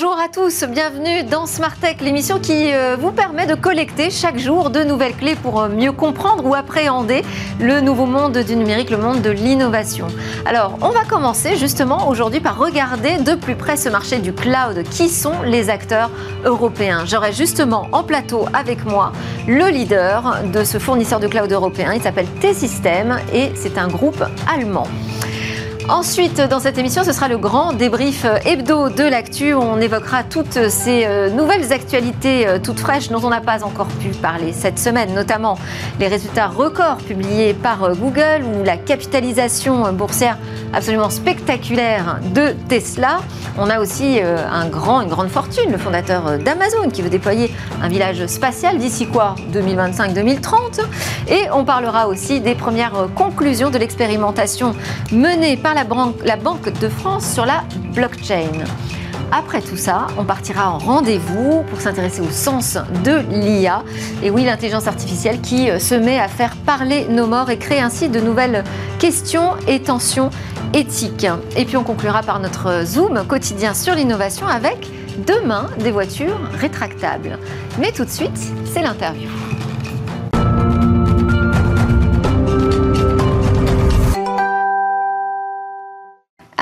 Bonjour à tous, bienvenue dans Smart Tech, l'émission qui euh, vous permet de collecter chaque jour de nouvelles clés pour euh, mieux comprendre ou appréhender le nouveau monde du numérique, le monde de l'innovation. Alors, on va commencer justement aujourd'hui par regarder de plus près ce marché du cloud. Qui sont les acteurs européens? J'aurai justement en plateau avec moi le leader de ce fournisseur de cloud européen. Il s'appelle T-System et c'est un groupe allemand. Ensuite, dans cette émission, ce sera le grand débrief hebdo de l'actu. On évoquera toutes ces euh, nouvelles actualités euh, toutes fraîches dont on n'a pas encore pu parler cette semaine, notamment les résultats records publiés par euh, Google ou la capitalisation boursière absolument spectaculaire de Tesla. On a aussi un grand, une grande fortune, le fondateur d'Amazon qui veut déployer un village spatial d'ici quoi? 2025-2030. Et on parlera aussi des premières conclusions de l'expérimentation menée par la la Banque de France sur la blockchain. Après tout ça, on partira en rendez-vous pour s'intéresser au sens de l'IA. Et oui, l'intelligence artificielle qui euh, se met à faire parler nos morts et crée ainsi de nouvelles questions et tensions éthiques. Et puis on conclura par notre Zoom quotidien sur l'innovation avec demain des voitures rétractables. Mais tout de suite, c'est l'interview.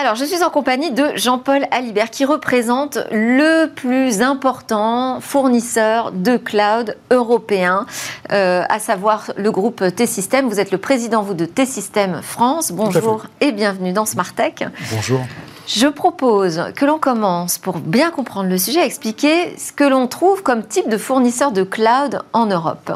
Alors, je suis en compagnie de Jean-Paul Alibert qui représente le plus important fournisseur de cloud européen, euh, à savoir le groupe T-System. Vous êtes le président, vous, de T-System France. Bonjour et bienvenue dans Smartech. Bonjour. Je propose que l'on commence, pour bien comprendre le sujet, à expliquer ce que l'on trouve comme type de fournisseur de cloud en Europe.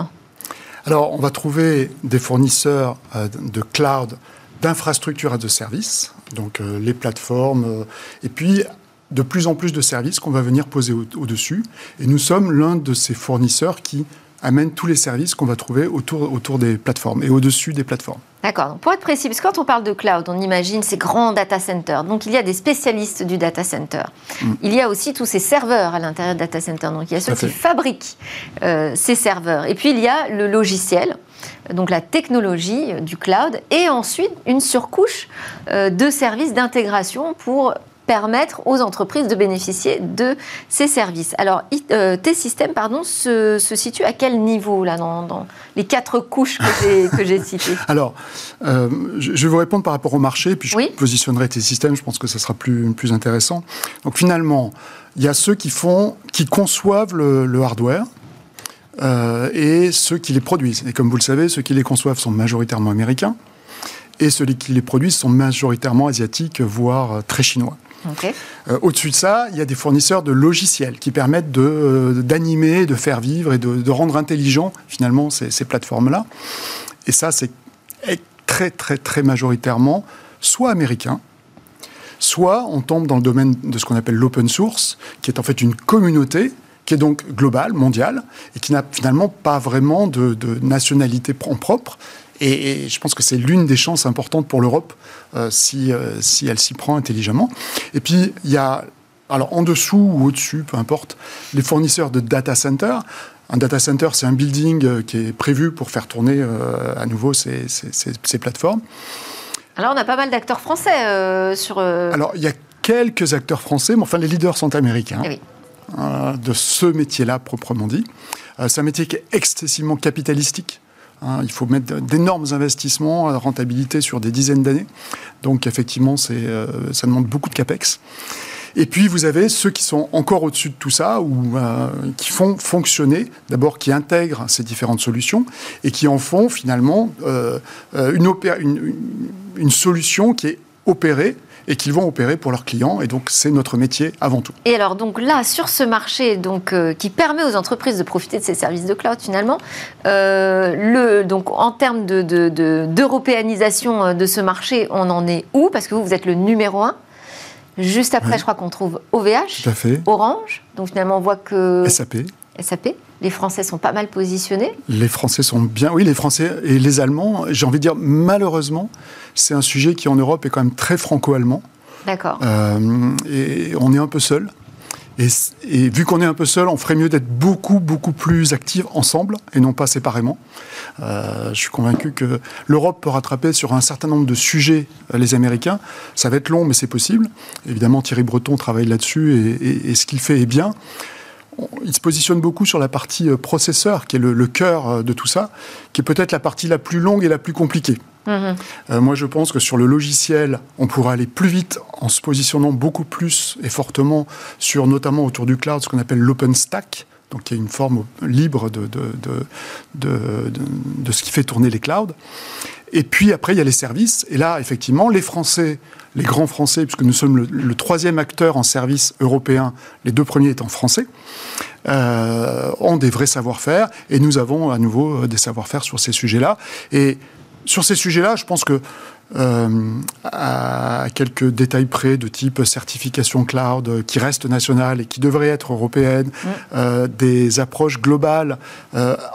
Alors, on va trouver des fournisseurs euh, de cloud d'infrastructures et de services, donc euh, les plateformes, euh, et puis de plus en plus de services qu'on va venir poser au-dessus. et nous sommes l'un de ces fournisseurs qui amène tous les services qu'on va trouver autour, autour des plateformes et au-dessus des plateformes. D'accord. Pour être précis, parce que quand on parle de cloud, on imagine ces grands data centers. Donc il y a des spécialistes du data center. Mm. Il y a aussi tous ces serveurs à l'intérieur du data center. Donc il y a ceux qui fabriquent euh, ces serveurs. Et puis il y a le logiciel donc la technologie du cloud, et ensuite une surcouche euh, de services d'intégration pour permettre aux entreprises de bénéficier de ces services. Alors, euh, T-System, pardon, se, situe à quel niveau là dans, les quatre couches que j'ai citées? Alors, euh, je vais vous répondre par rapport au marché, puis je positionnerai T-System. Je pense que ça sera plus plus intéressant. Donc, finalement, il y a ceux qui font, qui conçoivent le, hardware. Euh, et ceux qui les produisent. Et comme vous le savez, ceux qui les conçoivent sont majoritairement américains et ceux qui les produisent sont majoritairement asiatiques, voire très chinois. Euh, au-dessus de ça, il y a des fournisseurs de logiciels qui permettent euh, d'animer, de, faire vivre et de, rendre intelligent finalement ces, plateformes-là. Et ça, c'est très très très majoritairement soit américain, soit on tombe dans le domaine de ce qu'on appelle l'open source, qui est en fait une communauté qui est donc globale, mondiale, et qui n'a finalement pas vraiment de, de nationalité en propre, et, je pense que c'est l'une des chances importantes pour l'Europe euh, si, euh, si elle s'y prend intelligemment. Et puis, il y a, alors en dessous ou au-dessus, peu importe, les fournisseurs de data center. Un data center, c'est un building euh, qui est prévu pour faire tourner à nouveau ces, ces, plateformes. Alors, on a pas mal d'acteurs français sur. Alors, il y a quelques acteurs français, mais enfin, les leaders sont américains. Eh de ce métier-là, proprement dit. c'est un métier qui est excessivement capitalistique. Hein, il faut mettre d'énormes investissements à rentabilité sur des dizaines d'années. Donc effectivement, euh, ça demande beaucoup de capex. Et puis vous avez ceux qui sont encore au-dessus de tout ça, ou euh, qui font fonctionner, d'abord qui intègrent ces différentes solutions et qui en font finalement euh, une, solution qui est opérée et qu'ils vont opérer pour leurs clients. Et donc, c'est notre métier avant tout. Et alors, donc là, sur ce marché donc, euh, qui permet aux entreprises de profiter de ces services de cloud, finalement, euh, le, donc, en termes d'européanisation de, de, euh, de, ce marché, on en est où? Parce que vous, vous êtes le numéro un. Juste après, je crois qu'on trouve OVH, Orange. Donc finalement, on voit que... SAP. SAP. Les Français sont pas mal positionnés. Les Français sont bien, oui, les Français et les Allemands. J'ai envie de dire, malheureusement, c'est un sujet qui en Europe est quand même très franco-allemand. D'accord. Euh, et on est un peu seul. Et, vu qu'on est un peu seul, on ferait mieux d'être beaucoup, beaucoup plus actifs ensemble et non pas séparément. Euh, je suis convaincu que l'Europe peut rattraper sur un certain nombre de sujets euh, les Américains. Ça va être long, mais c'est possible. Évidemment, Thierry Breton travaille là-dessus et, ce qu'il fait est bien il se positionne beaucoup sur la partie euh, processeur, qui est le, cœur de tout ça, qui est peut-être la partie la plus longue et la plus compliquée. Mhm. moi, je pense que sur le logiciel, on pourra aller plus vite en se positionnant beaucoup plus et fortement sur, notamment autour du cloud, ce qu'on appelle l'open stack, donc y a une forme libre de, de, ce qui fait tourner les clouds. Et puis après, il y a les services. Et là, effectivement, les Français, les grands Français, puisque nous sommes le, troisième acteur en service européen, les deux premiers étant français, euh, ont des vrais savoir-faire. Et nous avons à nouveau des savoir-faire sur ces sujets-là. Et sur ces sujets-là, je pense que euh, à quelques détails près de type certification cloud euh, qui reste nationale et qui devrait être européenne, mm. euh, des approches globales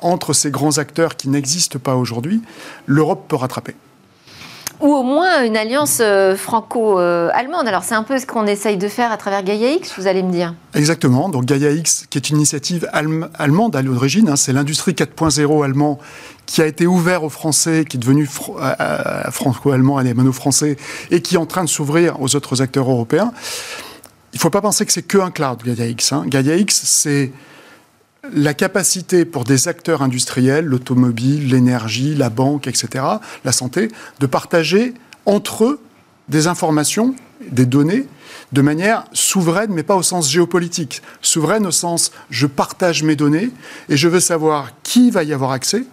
entre ces grands acteurs qui n'existent pas aujourd'hui, l'Europe peut rattraper ou au moins une alliance franco-allemande. Alors c'est un peu ce qu'on essaye de faire à travers Gaia X, vous allez me dire. Exactement. Donc Gaia X, qui est une initiative allemande à l'origine, hein, c'est l'industrie 4.0 allemand qui a été ouvert aux Français, qui est devenu euh, euh, franco-allemand, alémano-français, et qui est en train de s'ouvrir aux autres acteurs européens. Il ne faut pas penser que c'est que un cloud, Gaia X. Hein. Gaia X, c'est la capacité pour des acteurs industriels, l'automobile, l'énergie, la banque, etc., la santé, de partager entre eux des informations, des données, de manière souveraine, mais pas au sens géopolitique. Souveraine au sens je partage mes données et je veux savoir qui va y avoir accès,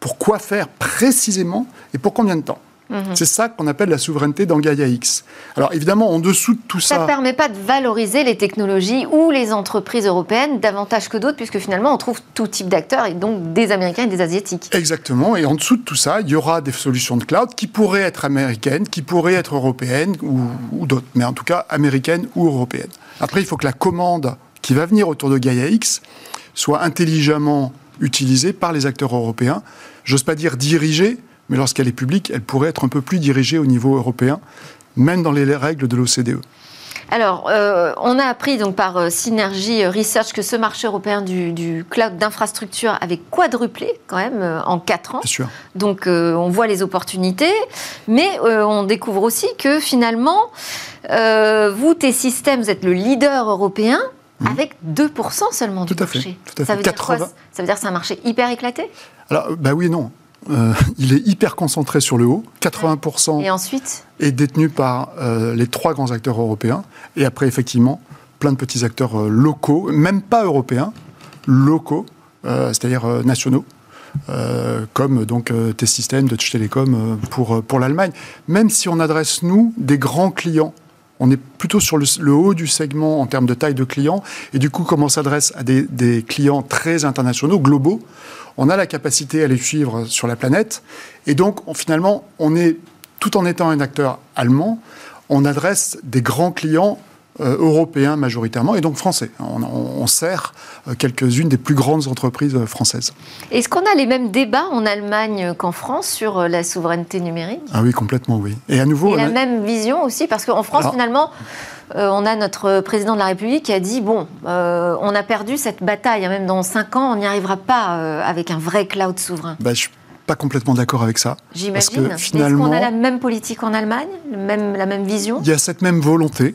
pour quoi faire précisément et pour combien de temps. Mhm. C'est ça qu'on appelle la souveraineté dans Gaia X. Alors évidemment, en dessous de tout ça... Ça ne permet pas de valoriser les technologies ou les entreprises européennes davantage que d'autres, puisque finalement on trouve tout type d'acteurs, et donc des Américains et des Asiatiques. Exactement, et en dessous de tout ça, il y aura des solutions de cloud qui pourraient être américaines, qui pourraient être européennes ou, ou d'autres, mais en tout cas américaines ou européennes. Après, il faut que la commande qui va venir autour de Gaia X soit intelligemment utilisée par les acteurs européens. J'ose pas dire dirigée, mais lorsqu'elle est publique, elle pourrait être un peu plus dirigée au niveau européen, même dans les règles de l'OCDE. Alors, euh, on a appris donc par euh, Synergie Research que ce marché européen du, cloud d'infrastructure avait quadruplé quand même euh, en 4 ans. Sûr. Donc, on voit les opportunités, mais on découvre aussi que finalement, vous, tes systèmes, vous êtes le leader européen, Mhm. avec 2% seulement du marché. Ça veut dire quoi Ça veut dire que c'est un marché hyper éclaté? Alors, bah oui et non. Euh, il est hyper concentré sur le haut. 80% et ensuite est détenu par euh, les trois grands acteurs européens. Et après, effectivement, plein de petits acteurs euh, locaux, même pas européens, locaux, c'est-à-dire nationaux. comme donc T-System, Deutsche Telekom pour, pour l'Allemagne. Même si on adresse, nous, des grands clients on est plutôt sur le, haut du segment en termes de taille de clients. Et du coup, comme on s'adresse à des, clients très internationaux, globaux, on a la capacité à les suivre sur la planète. Et donc, finalement, on est, tout en étant un acteur allemand, on adresse des grands clients européens majoritairement, et donc français. On, sert euh, quelques-unes des plus grandes entreprises euh, françaises. Est-ce qu'on a les mêmes débats en Allemagne qu'en France sur la souveraineté numérique? Ah oui, complètement, oui. Et à nouveau... Et la même vision aussi, parce qu'en France, finalement... on a notre président de la République qui a dit bon, on a perdu cette bataille, hein, même dans 5 ans, on n'y arrivera pas avec un vrai cloud souverain. Bah, je suis pas complètement d'accord avec ça. J'imagine. Est-ce qu'on a la même politique en Allemagne, même, la même vision? Il y a cette même volonté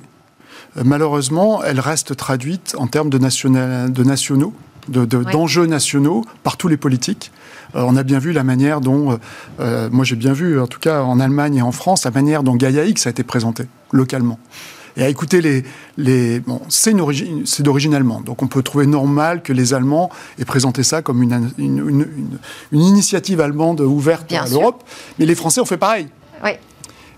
malheureusement, elle reste traduite en termes de, de nationaux, d'enjeux nationaux par tous les politiques. Euh, on a bien vu la manière dont, euh, euh, moi j'ai bien vu, en tout cas en Allemagne et en France, la manière dont Gaia X a été présenté localement. Et à écouter les, les bon, c'est d'origine allemande, donc on peut trouver normal que les Allemands aient présenté ça comme une, une, initiative allemande ouverte à l'Europe, mais les Français ont fait pareil.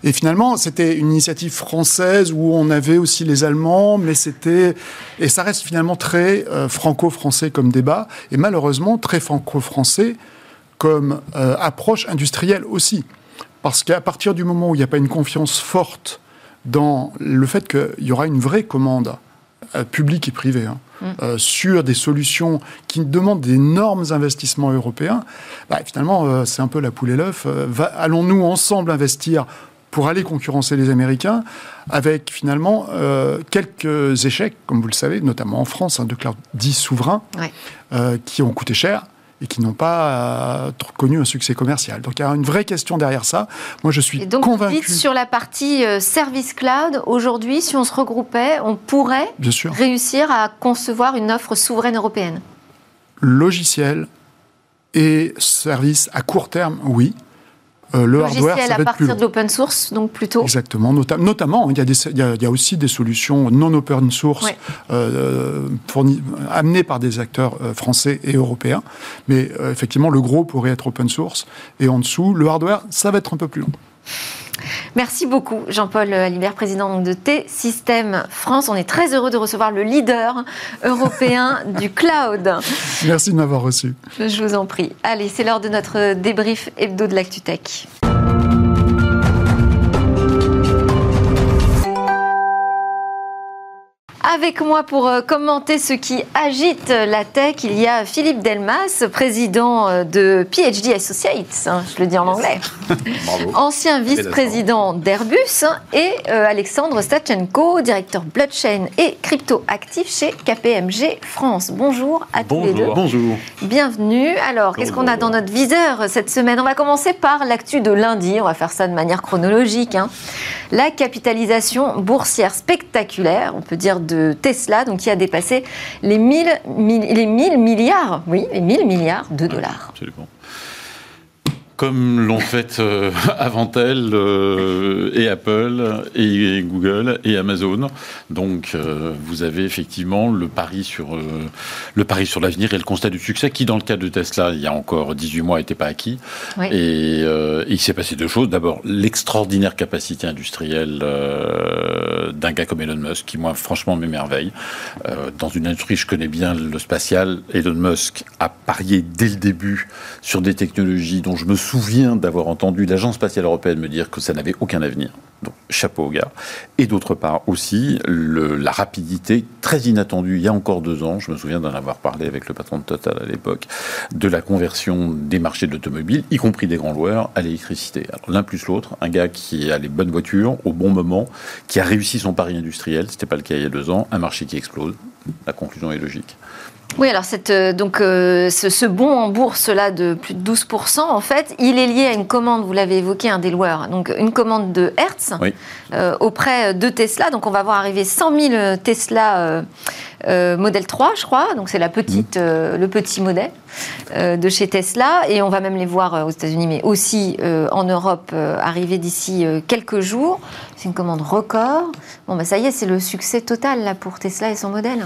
Et finalement, c'était une initiative française où on avait aussi les Allemands, mais c'était et ça reste finalement très euh, franco-français comme débat et malheureusement très franco-français comme euh, approche industrielle aussi, parce qu'à partir du moment où il n'y a pas une confiance forte dans le fait qu'il y aura une vraie commande euh, publique et privée. Hein, mm. sur des solutions qui demandent d'énormes investissements européens, bah, finalement, c'est un peu la poule et l'œuf. allons-nous ensemble investir pour aller concurrencer les Américains, avec finalement euh, quelques échecs, comme vous le savez, notamment en France, hein, de cloud 10 souverains, euh, qui ont coûté cher et qui n'ont pas euh, connu un succès commercial. Donc il y a une vraie question derrière ça. Moi, je suis et donc, convaincu. Dites sur la partie service cloud, aujourd'hui, si on se regroupait, on pourrait réussir à concevoir une offre souveraine européenne? Logiciel et service à court terme, oui. Euh, le hardware, ça à partir de l'open source, donc plutôt. Exactement. notamment, il y, a des, il, y a, aussi des solutions non open source euh, amenées par des acteurs euh, français et européens. Mais effectivement, le gros pourrait être open source. Et en dessous, le hardware, ça va être un peu plus long. Merci beaucoup, Jean-Paul Alibert, président de T-System France. On est très heureux de recevoir le leader européen du cloud. Merci de m'avoir reçu. Je vous en prie. Allez, c'est l'heure de notre débrief hebdo de l'ActuTech. Avec moi pour euh, commenter ce qui agite la tech, il y a Philippe Delmas, président euh, de PhD Associates, hein, je le dis en anglais, ancien vice-président d'Airbus, et euh, Alexandre Stachenko, directeur blockchain et crypto-actif chez KPMG France. Bonjour à tous les deux. Bonjour. Bienvenue. Alors, qu'est-ce qu'on a dans notre viseur cette semaine? On va commencer par l'actu de lundi, on va faire ça de manière chronologique. Hein. La capitalisation boursière spectaculaire, on peut dire de Tesla, donc qui a dépassé les 1000, les 1000 milliards, oui, les 1000 milliards de dollars. Absolument comme l'ont fait euh, avant elle euh, et Apple et Google et Amazon. Donc euh, vous avez effectivement le pari sur le pari sur l'avenir et le constat du succès qui dans le cas de Tesla il y a encore 18 mois n'était pas acquis. Et, il s'est passé deux choses. D'abord l'extraordinaire capacité industrielle d'un gars comme Elon Musk qui moi franchement m'émerveille. dans une industrie je connais bien le spatial, Elon Musk a parié dès le début sur des technologies dont je me souviens d'avoir entendu l'Agence spatiale européenne me dire que ça n'avait aucun avenir. Donc, chapeau au gars. Et d'autre part aussi, la rapidité très inattendue, il y a encore deux ans, je me souviens d'en avoir parlé avec le patron de Total à l'époque, de la conversion des marchés de l'automobile, y compris des grands loueurs, à l'électricité. L'un plus l'autre, un gars qui a les bonnes voitures au bon moment, qui a réussi son pari industriel, ce n'était pas le cas il y a deux ans, un marché qui explose. La conclusion est logique. Oui, alors cette, euh, donc, euh, ce, ce, bond en bourse là de plus de 12%, en fait, il est lié à une commande, vous l'avez évoqué, un des loueurs, donc une commande de Hertz euh, auprès de Tesla. Donc on va voir arriver 100 000 Tesla modèle 3, je crois. Donc c'est la petite, mmh. le petit modèle de chez Tesla. Et on va même les voir aux États-Unis, mais aussi en Europe arriver d'ici quelques jours. C'est une commande record. Bon, bah ça y est, c'est le succès total là pour Tesla et son modèle.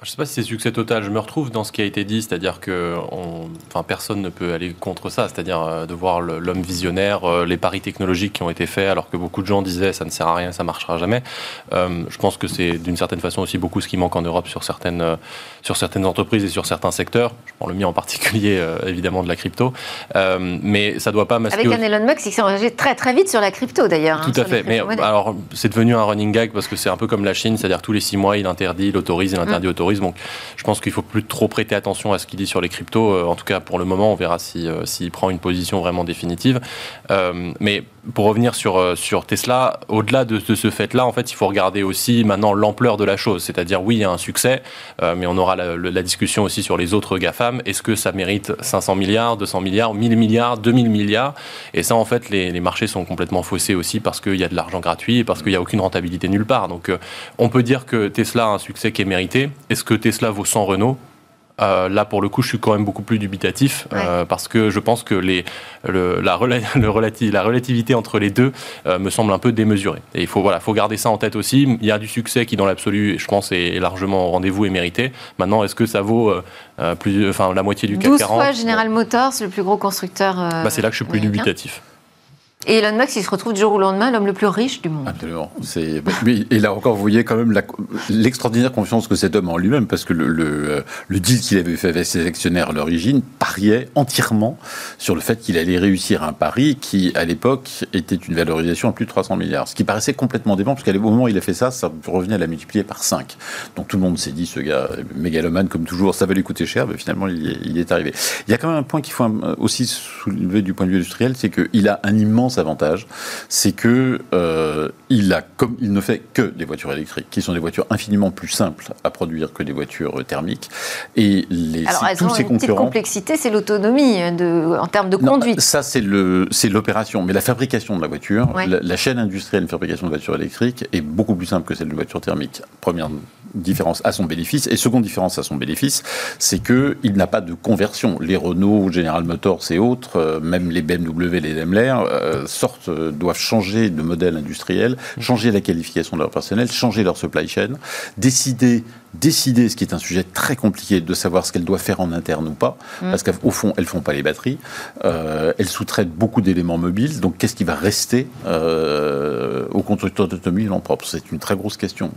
Je ne sais pas si c'est succès total. Je me retrouve dans ce qui a été dit, c'est-à-dire que enfin, personne ne peut aller contre ça, c'est-à-dire euh, de voir l'homme visionnaire, euh, les paris technologiques qui ont été faits, alors que beaucoup de gens disaient ça ne sert à rien, ça ne marchera jamais. Euh, je pense que c'est d'une certaine façon aussi beaucoup ce qui manque en Europe sur certaines, sur certaines entreprises et sur certains secteurs. Je prends le mien en particulier, évidemment, de la crypto. mais ça ne doit pas masquer. Avec un Elon Musk qui s'est engagé très très vite sur la crypto d'ailleurs. Tout hein, à fait. Mais alors, c'est devenu un running gag parce que c'est un peu comme la Chine, c'est-à-dire tous les six mois, il interdit, il autorise, il interdit, mmh. autorise donc, je pense qu'il faut plus trop prêter attention à ce qu'il dit sur les cryptos. Euh, en tout cas, pour le moment, on verra s'il si, euh, prend une position vraiment définitive. Euh, mais pour revenir sur, sur Tesla, au-delà de, ce fait-là, en fait, il faut regarder aussi maintenant l'ampleur de la chose. C'est-à-dire, oui, il y a un succès, mais on aura la, discussion aussi sur les autres GAFAM. Est-ce que ça mérite 500 milliards, 200 milliards, 1000 milliards, 2000 milliards? Et ça, en fait, les, les, marchés sont complètement faussés aussi parce qu'il y a de l'argent gratuit et parce qu'il n'y a aucune rentabilité nulle part. Donc, on peut dire que Tesla a un succès qui est mérité. Est-ce que Tesla vaut 100 Renault? Euh, là, pour le coup, je suis quand même beaucoup plus dubitatif euh, parce que je pense que les, le, la, la, relativité entre les deux euh, me semble un peu démesurée. Et il faut, voilà, faut garder ça en tête aussi. Il y a du succès qui, dans l'absolu, je pense, est largement au rendez-vous et mérité. Maintenant, est-ce que ça vaut plus, enfin, la moitié du CAC 40 12 fois General Motors, le plus gros constructeur. Bah, c'est là que je suis plus dubitatif. Et Elon Musk, il se retrouve du jour au lendemain l'homme le plus riche du monde. Absolument. et là encore, vous voyez quand même l'extraordinaire confiance que cet homme a en lui-même, parce que le, le, deal qu'il avait fait avec ses actionnaires à l'origine pariait entièrement sur le fait qu'il allait réussir un pari qui, à l'époque, était une valorisation à plus de 300 milliards. Ce qui paraissait complètement dément, parce qu'au moment où il a fait ça, ça revenait à la multiplier par 5. Donc tout le monde s'est dit, ce gars, mégalomane comme toujours, ça va lui coûter cher, mais finalement, il est, il est arrivé. Il y a quand même un point qu'il faut aussi soulever du point de vue industriel, c'est qu'il a un immense immense avantage, c'est que euh, il, a, comme, il ne fait que des voitures électriques, qui sont des voitures infiniment plus simples à produire que des voitures thermiques. Et les, Alors, elles tous ont ces une petite complexité, c'est l'autonomie en termes de conduite. ça, c'est l'opération. Mais la fabrication de la voiture, la, la, chaîne industrielle de fabrication de voitures électriques est beaucoup plus simple que celle de voitures thermiques. Première différence à son bénéfice. Et seconde différence à son bénéfice, c'est qu'il n'a pas de conversion. Les Renault, General Motors et autres, euh, même les BMW, les Daimler, euh, sortent, euh, doivent changer de modèle industriel, changer la qualification de leur personnel, changer leur supply chain, décider décider, ce qui est un sujet très compliqué, de savoir ce qu'elles doivent faire en interne ou pas, mm. parce qu'au fond, elles font pas les batteries, elles sous-traitent beaucoup d'éléments mobiles, donc qu'est-ce qui va rester aux constructeurs d'automobiles en propre? C'est une très grosse question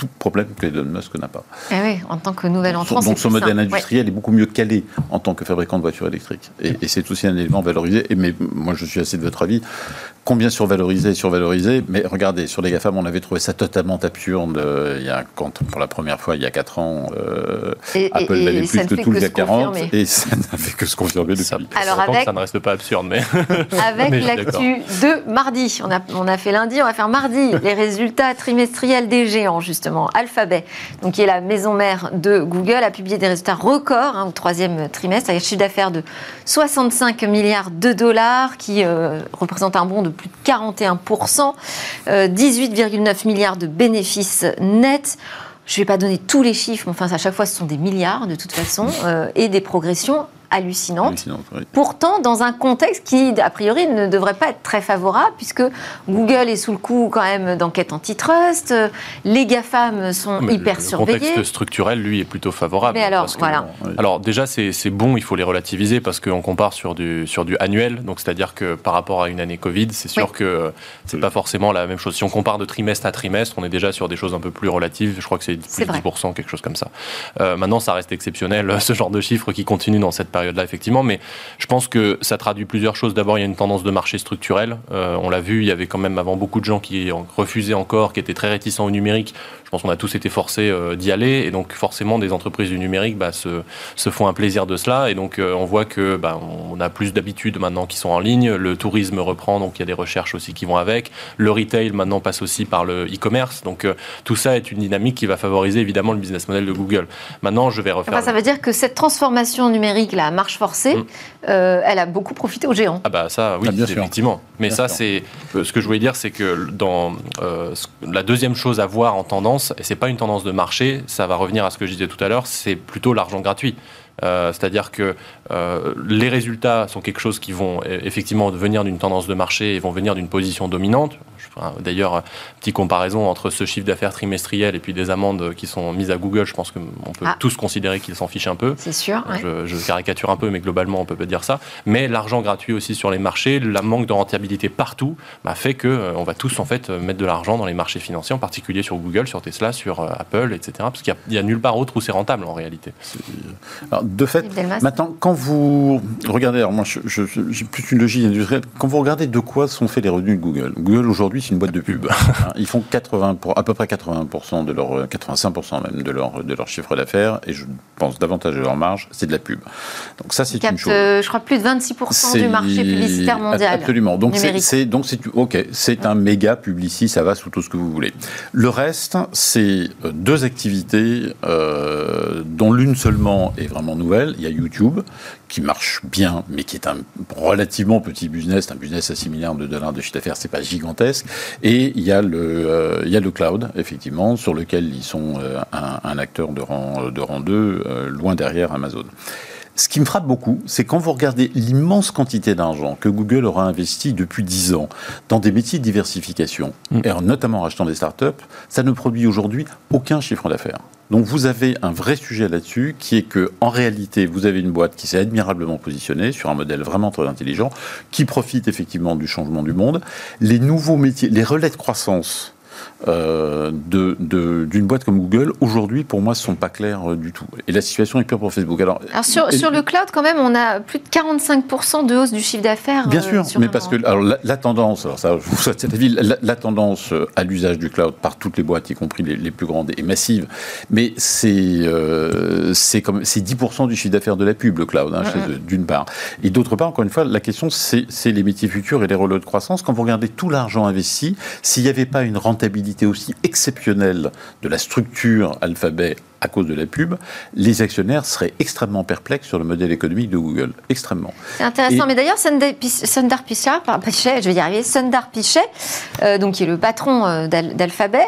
tout problème que Elon Musk n'a pas. Eh oui, en tant que nouvel entrant. Donc son modèle industriel est beaucoup mieux calé en tant que fabricant de voitures électriques. Et, c'est aussi un élément valorisé. Et, mais moi, je suis assez de votre avis. Combien survalorisé, survalorisé? Mais regardez, sur les GAFAM, on avait trouvé ça totalement absurde euh, il y a, quand, pour la première fois, il y a 4 ans, euh, Apple valait plus que tout le CAC 40. Et ça n'a fait que se confirmer depuis. Ça, Alors avec, ça ne reste pas absurde, mais... avec l'actu de mardi, on a, on a fait lundi, on va faire mardi, les résultats trimestriels des géants, justement. Alphabet, donc qui est la maison mère de Google, a publié des résultats records hein, au troisième trimestre, avec un chiffre d'affaires de 65 milliards de dollars, qui euh, représente un bond de plus de 41%, 18,9 euh, milliards de bénéfices nets. Je ne vais pas donner tous les chiffres, mais enfin, à chaque fois, ce sont des milliards de toute façon, euh, et des progressions hallucinante. Pourtant, dans un contexte qui, a priori, ne devrait pas être très favorable, puisque Google est sous le coup quand même d'enquête antitrust, les GAFAM sont hyper surveillés. Le contexte structurel, lui, est plutôt favorable. Mais alors, voilà. alors déjà, c'est bon, il faut les relativiser, parce qu'on compare sur du, sur du annuel, donc c'est-à-dire que par rapport à une année Covid, c'est sûr que c'est pas forcément la même chose. Si on compare de trimestre à trimestre, on est déjà sur des choses un peu plus relatives, je crois que c'est plus de 10%, quelque chose comme ça. Euh, maintenant, ça reste exceptionnel, ce genre de chiffres qui continuent dans cette période période-là, effectivement. Mais je pense que ça traduit plusieurs choses. D'abord, il y a une tendance de marché structurel. Euh, on l'a vu, il y avait quand même avant beaucoup de gens qui refusaient encore, qui étaient très réticents au numérique. Je pense qu'on a tous été forcés euh, d'y aller. Et donc, forcément, des entreprises du numérique bah, se, se, font un plaisir de cela. Et donc, euh, on voit que bah, on a plus d'habitudes maintenant qui sont en ligne. Le tourisme reprend, donc il y a des recherches aussi qui vont avec. Le retail maintenant passe aussi par le e-commerce. Donc, tout ça est une dynamique qui va favoriser évidemment le business model de Google. Maintenant, je vais refaire. ça veut dire que cette transformation numérique, la marche forcée, mm. euh, elle a beaucoup profité aux géants. Ah bah ça, oui, ah, effectivement. Mais ça, c'est euh, ce que je voulais dire, c'est que dans euh, la deuxième chose à voir en tendance, et c'est pas une tendance de marché, ça va revenir à ce que je disais tout à l'heure, c'est plutôt l'argent gratuit. C'est-à-dire que les résultats sont quelque chose qui vont effectivement venir d'une tendance de marché et vont venir d'une position dominante. D'ailleurs, petite comparaison entre ce chiffre d'affaires trimestriel et puis des amendes qui sont mises à Google, je pense qu'on peut ah. tous considérer qu'ils s'en fichent un peu. C'est sûr. Je, caricature un peu, mais globalement, on peut pas dire ça. Mais l'argent gratuit aussi sur les marchés, la manque de rentabilité partout, bah, fait que euh, on va tous en fait mettre de l'argent dans les marchés financiers, en particulier sur Google, sur Tesla, sur euh, Apple, etc. Parce qu'il n'y a, nulle part autre où c'est rentable en réalité. Alors, de fait, maintenant, quand vous regardez, alors moi, j'ai plus une logique industrielle. Quand vous regardez de quoi sont faits les revenus de Google, Google aujourd'hui une boîte de pub. Ils font 80 pour, à peu près 80% de leur 85% même de leur de leur chiffre d'affaires et je pense davantage de leur marge, c'est de la pub. Donc ça c'est une chose. Euh, je crois plus de 26% du marché publicitaire mondial. Absolument. Donc c'est donc c'est ok, c'est un méga publici, ça va sous tout ce que vous voulez. Le reste c'est euh, deux activités euh, dont l'une seulement est vraiment nouvelle. Il y a YouTube qui marche bien, mais qui est un relativement petit business, un business à 6 milliards de dollars de chiffre d'affaires, c'est pas gigantesque. Et il y a le, euh, il y a le cloud, effectivement, sur lequel ils sont euh, un, acteur de rang, de rang 2, euh, loin derrière Amazon. Ce qui me frappe beaucoup, c'est quand vous regardez l'immense quantité d'argent que Google aura investi depuis 10 ans dans des métiers de diversification, mm. et notamment en rachetant des startups, ça ne produit aujourd'hui aucun chiffre d'affaires. Donc vous avez un vrai sujet là-dessus qui est que en réalité vous avez une boîte qui s'est admirablement positionnée sur un modèle vraiment très intelligent qui profite effectivement du changement du monde. Les nouveaux métiers, les relais de croissance euh, d'une boîte comme Google, aujourd'hui, pour moi, ne sont pas clairs euh, du tout. Et la situation est pire pour Facebook. Alors, sur, sur, le cloud, quand même, on a plus de 45% de hausse du chiffre d'affaires. Bien sûr, mais parce que alors, la, tendance, alors ça, je vous souhaite cette avis, la, tendance à l'usage du cloud par toutes les boîtes, y compris les, plus grandes, est massive. Mais c'est c'est 10% du chiffre d'affaires de la pub, le cloud, hein, d'une part. Et d'autre part, encore une fois, la question, c'est les métiers futurs et les relais de croissance. Quand vous regardez tout l'argent investi, s'il n'y avait pas une rentabilité aussi exceptionnelle de la structure Alphabet à cause de la pub, les actionnaires seraient extrêmement perplexes sur le modèle économique de Google. Extrêmement. C'est intéressant. Mais d'ailleurs, Sundar Pichai, je vais y arriver, Sundar Pichai, euh, donc qui est le patron euh, d'Alphabet,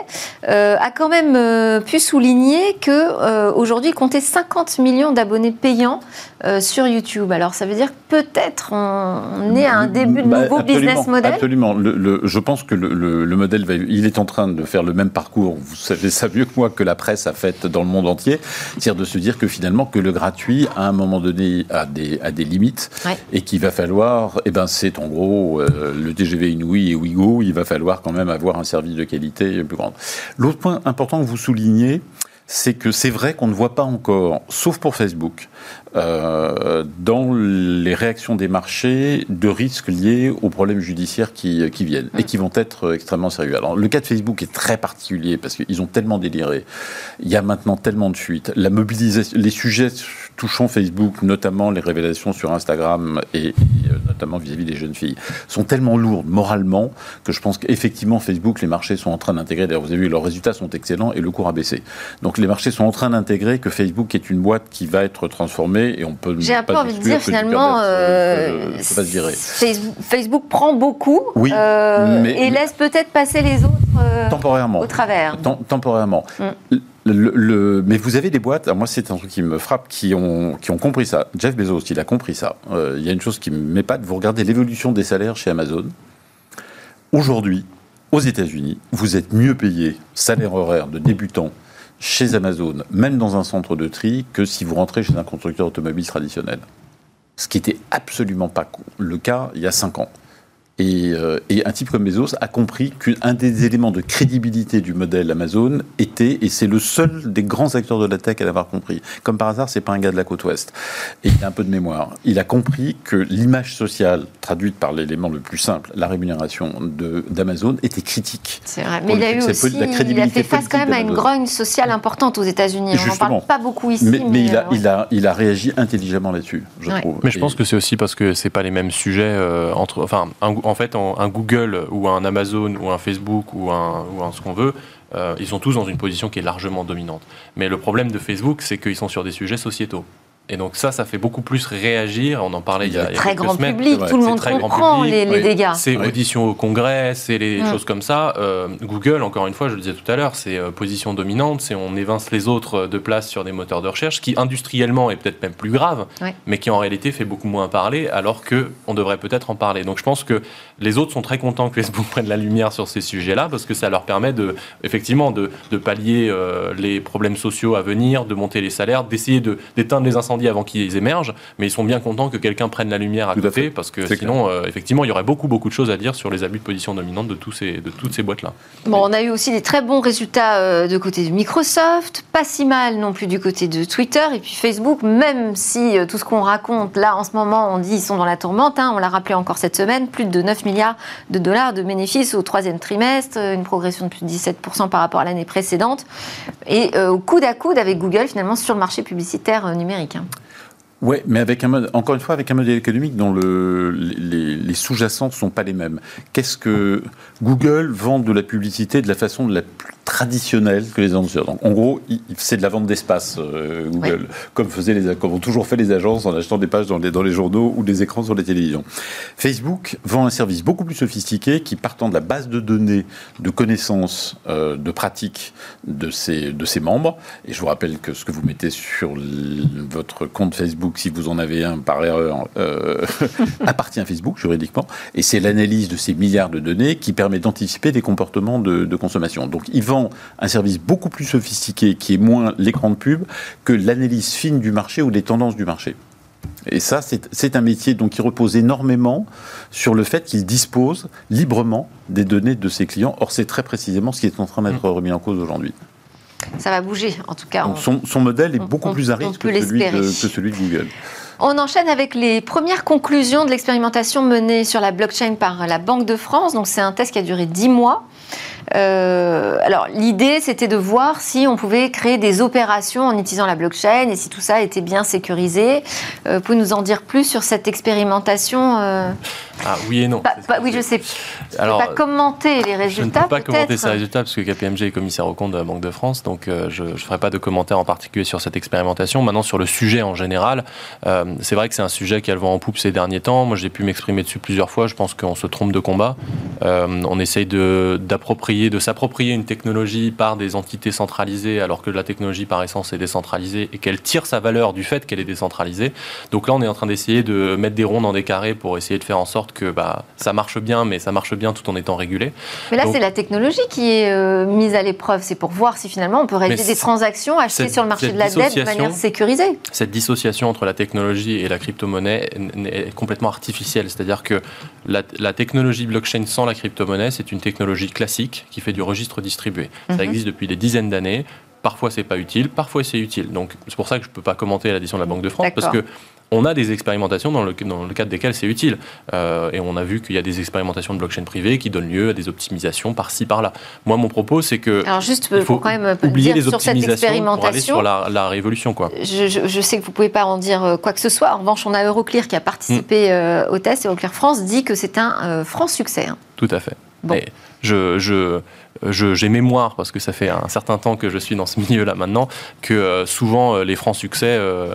euh, a quand même pu souligner que aujourd'hui, comptait 50 millions d'abonnés payants sur YouTube. Alors, ça veut dire que peut-être on, est à un début de bah, nouveau business model. Absolument. Le, je pense que le, le, modèle, va, il est en train de faire le même parcours. Vous savez ça mieux que moi que la presse a fait dans le monde entier, c'est-à-dire de se dire que finalement que le gratuit, à un moment donné, a des, a des limites et qu'il va falloir, et eh ben c'est en gros euh, le TGV Inouï et Ouigo, il va falloir quand même avoir un service de qualité plus grand. L'autre point important que vous soulignez, c'est que c'est vrai qu'on ne voit pas encore, sauf pour Facebook, euh, dans les réactions des marchés de risques liés aux problèmes judiciaires qui, qui viennent et qui vont être extrêmement sérieux. Alors le cas de Facebook est très particulier parce qu'ils ont tellement déliré. Il y a maintenant tellement de fuites. La mobilisation, les sujets touchant Facebook, notamment les révélations sur Instagram et, euh, notamment vis-à-vis des jeunes filles, sont tellement lourdes moralement que je pense qu'effectivement Facebook, les marchés sont en train d'intégrer. D'ailleurs, vous avez vu, leurs résultats sont excellents et le cours a baissé. Donc les marchés sont en train d'intégrer que Facebook est une boîte qui va être transformée et on peut. J'ai un peu envie de dire finalement, euh, Facebook prend beaucoup euh, et laisse peut-être passer les autres euh, temporairement au travers. temporairement. Mm. Le, mais vous avez des boîtes, moi c'est un truc qui me frappe, qui ont, qui ont compris ça. Jeff Bezos, il a compris ça. Il y a une chose qui m'épate, vous regardez l'évolution des salaires chez Amazon. Aujourd'hui, aux États-Unis, vous êtes mieux payé, salaire horaire de débutant, chez Amazon, même dans un centre de tri, que si vous rentrez chez un constructeur automobile traditionnel. Ce qui n'était absolument pas le cas il y a cinq ans. Euh, et, un type comme Bezos a compris qu'un des éléments de crédibilité du modèle Amazon était, et c'est le seul des grands acteurs de la tech à l'avoir compris. Comme par hasard, c'est pas un gars de la côte ouest. Et il a un peu de mémoire. Il a compris que l'image sociale, traduite par l'élément le plus simple, la rémunération d'Amazon, était critique. C'est vrai. Mais il a eu aussi, il a fait face quand même à une grogne sociale importante aux États-Unis. On n'en parle pas beaucoup ici. Mais, mais, il, a, euh, il, a, il a réagi intelligemment là-dessus, je trouve. Mais je pense que c'est aussi parce que c'est pas les mêmes sujets euh, entre. Enfin, un, en fait, un Google ou un Amazon ou un Facebook ou un, ou un ce qu'on veut, euh, ils sont tous dans une position qui est largement dominante. Mais le problème de Facebook, c'est qu'ils sont sur des sujets sociétaux. Et donc ça, ça fait beaucoup plus réagir. On en parlait il y a, il y a très grand public, tout le monde comprend les, dégâts. C'est audition au Congrès, c'est les choses comme ça. Euh, Google, encore une fois, je le disais tout à l'heure, c'est euh, position dominante, c'est on évince les autres de place sur des moteurs de recherche, qui industriellement est peut-être même plus grave, mais qui en réalité fait beaucoup moins parler, alors que on devrait peut-être en parler. Donc je pense que les autres sont très contents que Facebook prenne la lumière sur ces sujets-là, parce que ça leur permet de, effectivement, de, de pallier euh, les problèmes sociaux à venir, de monter les salaires, d'essayer d'éteindre les incendies avant qu'ils émergent, mais ils sont bien contents que quelqu'un prenne la lumière à côté, parce que sinon, euh, effectivement, il y aurait beaucoup, beaucoup de choses à dire sur les abus de position dominante de, tous ces, de toutes ces boîtes-là. Bon, on a eu aussi des très bons résultats euh, de côté de Microsoft, pas si mal non plus du côté de Twitter et puis Facebook, même si euh, tout ce qu'on raconte là en ce moment, on dit ils sont dans la tourmente, hein, on l'a rappelé encore cette semaine, plus de 9 milliards de dollars de bénéfices au troisième trimestre, une progression de plus de 17% par rapport à l'année précédente, et au coude à coude avec Google finalement sur le marché publicitaire numérique. Hein. Oui, mais avec un encore une fois, avec un modèle économique dont le, les, les sous-jacents ne sont pas les mêmes. Qu'est-ce que Google vend de la publicité de la façon de la plus traditionnelle que les annonceurs. Donc, en gros, c'est de la vente d'espace, euh, Google, comme, faisaient les, comme ont toujours fait les agences en achetant des pages dans les, dans les journaux ou des écrans sur les télévisions. Facebook vend un service beaucoup plus sophistiqué qui, partant de la base de données, de connaissances, euh, de pratiques de ses, de ses membres, et je vous rappelle que ce que vous mettez sur votre compte Facebook, si vous en avez un par erreur, euh, appartient à Facebook juridiquement, et c'est l'analyse de ces milliards de données qui permet d'anticiper des comportements de, de consommation. Donc, il vend un service beaucoup plus sophistiqué qui est moins l'écran de pub que l'analyse fine du marché ou des tendances du marché. Et ça, c'est un métier donc, qui repose énormément sur le fait qu'il dispose librement des données de ses clients. Or, c'est très précisément ce qui est en train d'être mm. remis en cause aujourd'hui. Ça va bouger, en tout cas. son, modèle est beaucoup plus à risque que celui, que celui de Google. On enchaîne avec les premières conclusions de l'expérimentation menée sur la blockchain par la Banque de France. Donc, c'est un test qui a duré 10 mois. Euh, alors l'idée, c'était de voir si on pouvait créer des opérations en utilisant la blockchain et si tout ça était bien sécurisé. Euh, pouvez nous en dire plus sur cette expérimentation euh? Ah oui et non. oui, je sais. Alors, pas commenter les résultats. Je ne peux pas commenter ces résultats parce que KPMG est commissaire au compte de la Banque de France, donc euh, je ne ferai pas de commentaires en particulier sur cette expérimentation. Maintenant, sur le sujet en général, c'est vrai que c'est un sujet qui a le vent en poupe ces derniers temps. Moi, j'ai pu m'exprimer dessus plusieurs fois. Je pense qu'on se trompe de combat. on essaye d'approprier de s'approprier une technologie par des entités centralisées, alors que la technologie par essence est décentralisée et qu'elle tire sa valeur du fait qu'elle est décentralisée. Donc là, on est en train d'essayer de mettre des ronds dans des carrés pour essayer de faire en sorte que bah, ça marche bien, mais ça marche bien tout en étant régulé. Mais là, c'est la technologie qui est euh, mise à l'épreuve. C'est pour voir si finalement on peut réaliser des transactions achetées sur le marché de la dette de manière sécurisée. Cette dissociation entre la technologie et la crypto-monnaie est complètement artificielle. C'est-à-dire que la, la technologie blockchain sans la crypto-monnaie, c'est une technologie classique qui fait du registre distribué. Ça mhm. existe depuis des dizaines d'années. Parfois, c'est pas utile, parfois, c'est utile. Donc, c'est pour ça que je ne peux pas commenter l'addition de la Banque de France, parce que on a des expérimentations dans le, dans le cadre desquelles c'est utile. Euh, et on a vu qu'il y a des expérimentations de blockchain privée qui donnent lieu à des optimisations par-ci, par-là. Moi, mon propos, c'est que. Alors, juste, il faut quand même oublier les sur cette expérimentation. sur la, révolution, quoi. Je, sais que vous ne pouvez pas en dire euh, quoi que ce soit. En revanche, on a Euroclear qui a participé mm. euh, au test. Euroclear France dit que c'est un franc succès. Hein. Tout à fait. Bon. Je, je j'ai mémoire, parce que ça fait un certain temps que je suis dans ce milieu-là maintenant, que euh, souvent euh, les francs succès euh,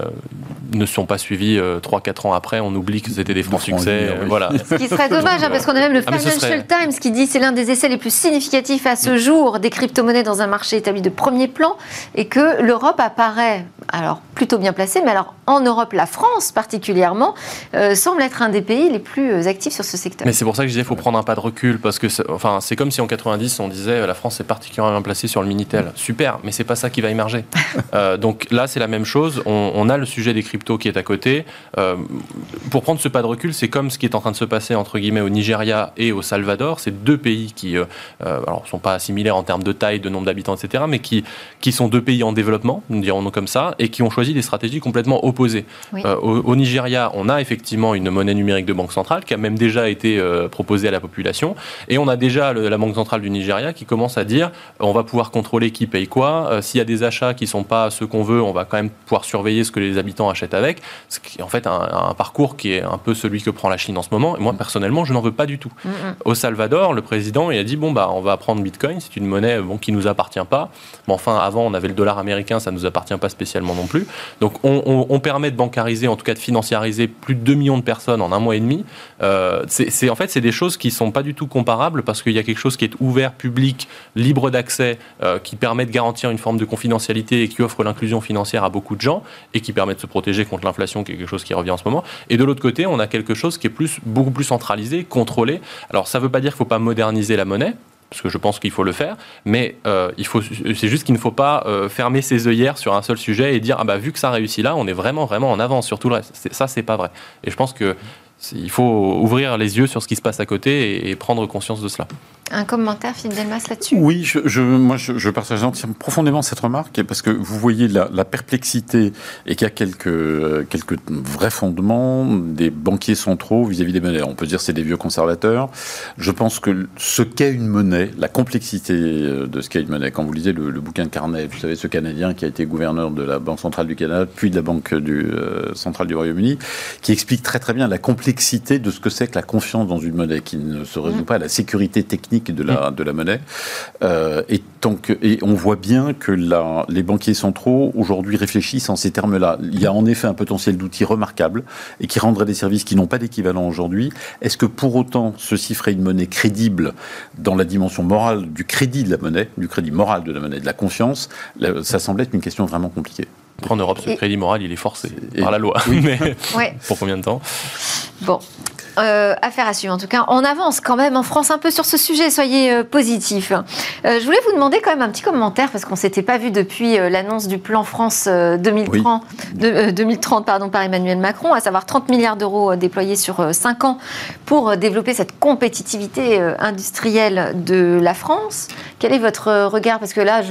ne sont pas suivis 3-4 ans après. On oublie que c'était des francs succès. voilà. Ce qui serait dommage, hein, parce qu'on a même le ah, Financial Times qui dit c'est l'un des essais les plus significatifs à ce jour des crypto-monnaies dans un marché établi de premier plan et que l'Europe apparaît, alors plutôt bien placée, mais alors en Europe, la France particulièrement, semble être un des pays les plus actifs sur ce secteur. Mais c'est pour ça que je disais qu'il faut prendre un pas de recul, parce que enfin, c'est comme si en 90 on disait la France est particulièrement placée sur le Minitel. Super, mais c'est pas ça qui va émerger. Euh, donc là, c'est la même chose. On, a le sujet des cryptos qui est à côté. Euh, pour prendre ce pas de recul, c'est comme ce qui est en train de se passer entre guillemets au Nigeria et au Salvador. C'est deux pays qui, euh, alors, sont pas similaires en termes de taille, de nombre d'habitants, etc., mais qui, qui sont deux pays en développement, nous dirons-nous comme ça, et qui ont choisi des stratégies complètement opposées. Au, Nigeria, on a effectivement une monnaie numérique de banque centrale qui a même déjà été proposée à la population, et on a déjà la banque centrale du Nigeria qui commence à dire on va pouvoir contrôler qui paye quoi. Euh, s'il y a des achats qui ne sont pas ceux qu'on veut, on va quand même pouvoir surveiller ce que les habitants achètent avec. Ce qui est en fait un, parcours qui est un peu celui que prend la Chine en ce moment. Et moi, personnellement, je n'en veux pas du tout. Mm, mm. Au Salvador, le président il a dit bon, bah, on va prendre Bitcoin, c'est une monnaie bon, qui ne nous appartient pas. Mais enfin, avant, on avait le dollar américain, ça ne nous appartient pas spécialement non plus. Donc, on, permet de bancariser, en tout cas de financiariser plus de 2 millions de personnes en un mois et demi. Euh, en fait, c'est des choses qui ne sont pas du tout comparables parce qu'il y a quelque chose qui est ouvert, public, libre d'accès, euh, qui permet de garantir une forme de confidentialité et qui offre l'inclusion financière à beaucoup de gens et qui permet de se protéger contre l'inflation, qui est quelque chose qui revient en ce moment. Et de l'autre côté, on a quelque chose qui est plus, beaucoup plus centralisé, contrôlé. Alors ça ne veut pas dire qu'il ne faut pas moderniser la monnaie, parce que je pense qu'il faut le faire, mais euh, il faut, c'est juste qu'il ne faut pas euh, fermer ses œillères sur un seul sujet et dire ah bah vu que ça réussit là, on est vraiment vraiment en avance sur tout le reste. C'est, ça, c'est pas vrai. Et je pense que il faut ouvrir les yeux sur ce qui se passe à côté et, prendre conscience de cela. Un commentaire, Philippe Delmas, là-dessus? Oui, je, moi je, partage profondément cette remarque parce que vous voyez la, perplexité et qu'il y a quelques, quelques vrais fondements des banquiers centraux vis-à-vis des monnaies. On peut dire que c'est des vieux conservateurs. Je pense que ce qu'est une monnaie, la complexité de ce qu'est une monnaie, quand vous lisez le, bouquin de Carnet, vous savez, ce Canadien qui a été gouverneur de la Banque centrale du Canada, puis de la Banque du, euh, centrale du Royaume-Uni, qui explique très très bien la complexité complexité de ce que c'est que la confiance dans une monnaie, qui ne se résout mm. pas à la sécurité technique de la, de la monnaie. Euh, et, tant et on voit bien que la, les banquiers centraux, aujourd'hui, réfléchissent en ces termes-là. Il y a en effet un potentiel d'outils remarquable et qui rendrait des services qui n'ont pas d'équivalent aujourd'hui. Est-ce que pour autant, ceci ferait une monnaie crédible dans la dimension morale du crédit de la monnaie, du crédit moral de la monnaie, de la confiance? Ça semble être une question vraiment compliquée. En Europe, ce crédit moral, il est forcé par la loi. Mais pour combien de temps? Bon. Euh, affaire à suivre. En tout cas, on avance quand même en France un peu sur ce sujet. Soyez euh, positifs. Euh, je voulais vous demander quand même un petit commentaire parce qu'on s'était pas vu depuis l'annonce du plan France 2030, 2030 pardon, par Emmanuel Macron, à savoir 30 milliards d'euros déployés sur 5 ans pour développer cette compétitivité industrielle de la France. Quel est votre regard? Parce que là,